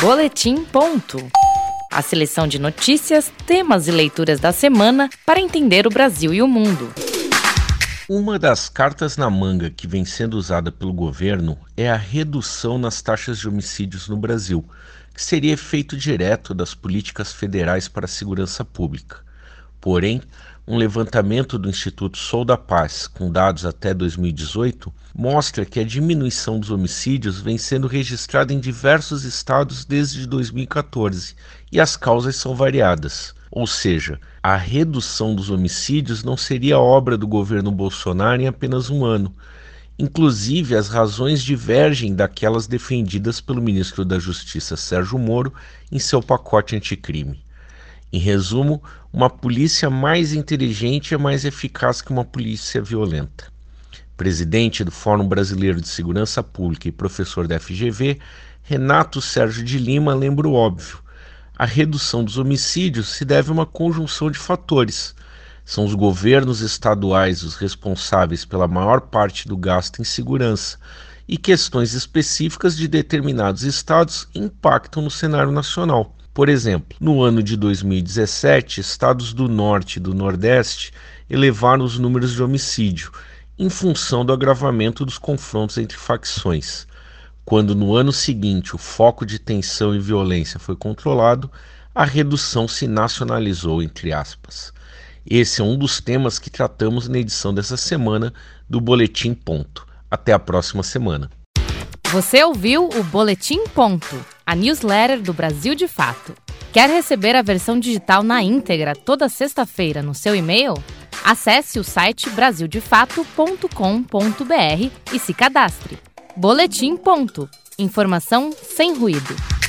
Boletim Ponto. A seleção de notícias, temas e leituras da semana para entender o Brasil e o mundo. Uma das cartas na manga que vem sendo usada pelo governo é a redução nas taxas de homicídios no Brasil, que seria efeito direto das políticas federais para a segurança pública. Porém, um levantamento do Instituto Sou da Paz, com dados até 2018, mostra que a diminuição dos homicídios vem sendo registrada em diversos estados desde 2014 e as causas são variadas. Ou seja, a redução dos homicídios não seria obra do governo Bolsonaro em apenas um ano. Inclusive, as razões divergem daquelas defendidas pelo ministro da Justiça Sérgio Moro em seu pacote anticrime. Em resumo, uma polícia mais inteligente é mais eficaz que uma polícia violenta. Presidente do Fórum Brasileiro de Segurança Pública e professor da FGV, Renato Sérgio de Lima lembra o óbvio. A redução dos homicídios se deve a uma conjunção de fatores. São os governos estaduais os responsáveis pela maior parte do gasto em segurança, e questões específicas de determinados estados impactam no cenário nacional. Por exemplo, no ano de 2017, estados do Norte e do Nordeste elevaram os números de homicídio, em função do agravamento dos confrontos entre facções. Quando no ano seguinte o foco de tensão e violência foi controlado, a redução se nacionalizou, entre aspas. Esse é um dos temas que tratamos na edição dessa semana do Boletim Ponto. Até a próxima semana. Você ouviu o Boletim Ponto, a newsletter do Brasil de Fato. Quer receber a versão digital na íntegra toda sexta-feira no seu e-mail? Acesse o site brasildefato.com.br e se cadastre. Boletim Ponto. Informação sem ruído.